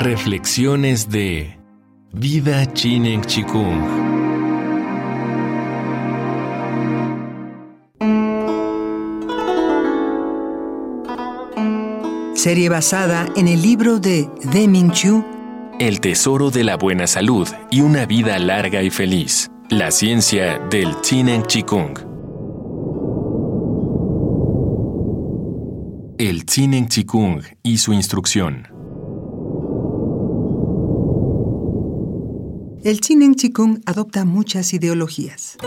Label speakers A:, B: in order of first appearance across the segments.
A: Reflexiones de Vida Chinen Chikung.
B: Serie basada en el libro de Deming Chu,
A: El tesoro de la buena salud y una vida larga y feliz. La ciencia del Chinen Chikung. El Chinen Chikung y su instrucción.
B: El Chinen Chikung adopta muchas ideologías.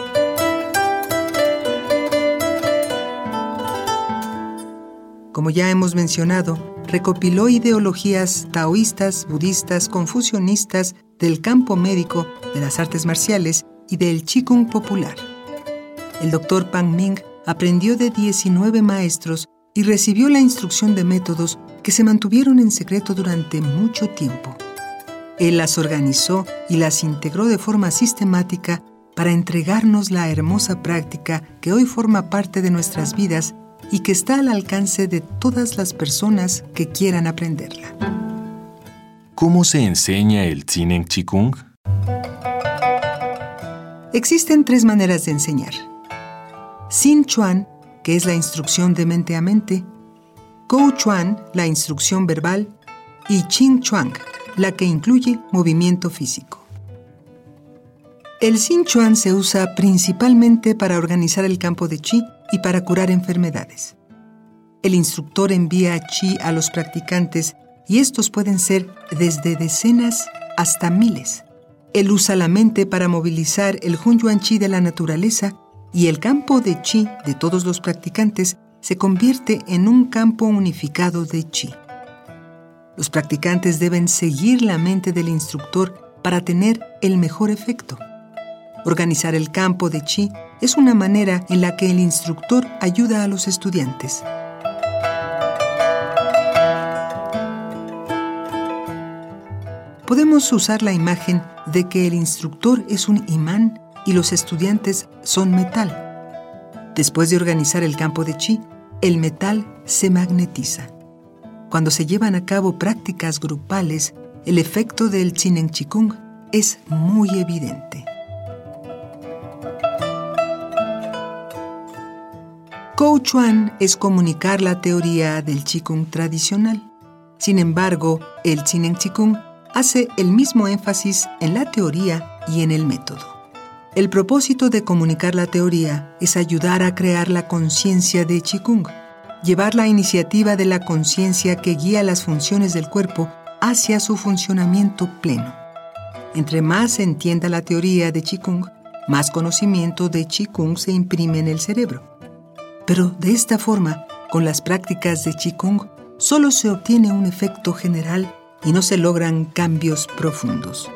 B: Como ya hemos mencionado, recopiló ideologías taoístas, budistas, confucionistas, del campo médico, de las artes marciales y del Qigong popular. El doctor Pang Ming aprendió de 19 maestros y recibió la instrucción de métodos que se mantuvieron en secreto durante mucho tiempo. Él las organizó y las integró de forma sistemática para entregarnos la hermosa práctica que hoy forma parte de nuestras vidas y que está al alcance de todas las personas que quieran aprenderla.
A: ¿Cómo se enseña el Tsinen Chikung?
B: Existen tres maneras de enseñar. Sin Chuan, que es la instrucción de mente a mente, Kou Chuan, la instrucción verbal, y Ching Chuang, la que incluye movimiento físico. El Xin Chuan se usa principalmente para organizar el campo de Qi y para curar enfermedades. El instructor envía Qi a los practicantes y estos pueden ser desde decenas hasta miles. Él usa la mente para movilizar el Hunyuan Qi de la naturaleza y el campo de Qi de todos los practicantes se convierte en un campo unificado de Qi. Los practicantes deben seguir la mente del instructor para tener el mejor efecto. Organizar el campo de chi es una manera en la que el instructor ayuda a los estudiantes. Podemos usar la imagen de que el instructor es un imán y los estudiantes son metal. Después de organizar el campo de chi, el metal se magnetiza. Cuando se llevan a cabo prácticas grupales, el efecto del Chinen Chikung es muy evidente. Kou Chuan es comunicar la teoría del Qigong tradicional. Sin embargo, el Chinen Chikung hace el mismo énfasis en la teoría y en el método. El propósito de comunicar la teoría es ayudar a crear la conciencia de Qigong llevar la iniciativa de la conciencia que guía las funciones del cuerpo hacia su funcionamiento pleno. Entre más se entienda la teoría de Qigong, más conocimiento de Qigong se imprime en el cerebro. Pero de esta forma, con las prácticas de Qigong, solo se obtiene un efecto general y no se logran cambios profundos.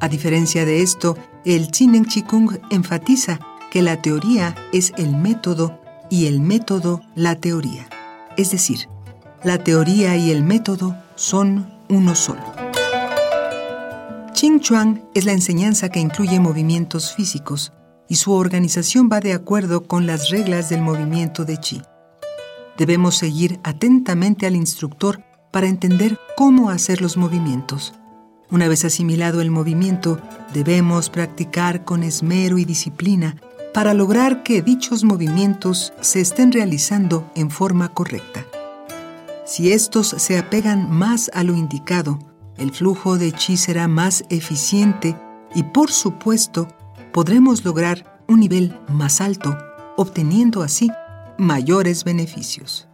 B: A diferencia de esto, el Chinen Qigong enfatiza que la teoría es el método y el método la teoría. Es decir, la teoría y el método son uno solo. Ching Chuang es la enseñanza que incluye movimientos físicos y su organización va de acuerdo con las reglas del movimiento de Chi. Debemos seguir atentamente al instructor para entender cómo hacer los movimientos. Una vez asimilado el movimiento, debemos practicar con esmero y disciplina para lograr que dichos movimientos se estén realizando en forma correcta. Si estos se apegan más a lo indicado, el flujo de chi será más eficiente y por supuesto podremos lograr un nivel más alto, obteniendo así mayores beneficios.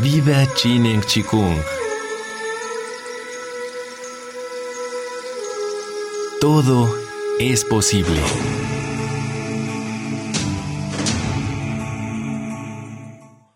A: Vida Chinen Chikung. Todo es posible.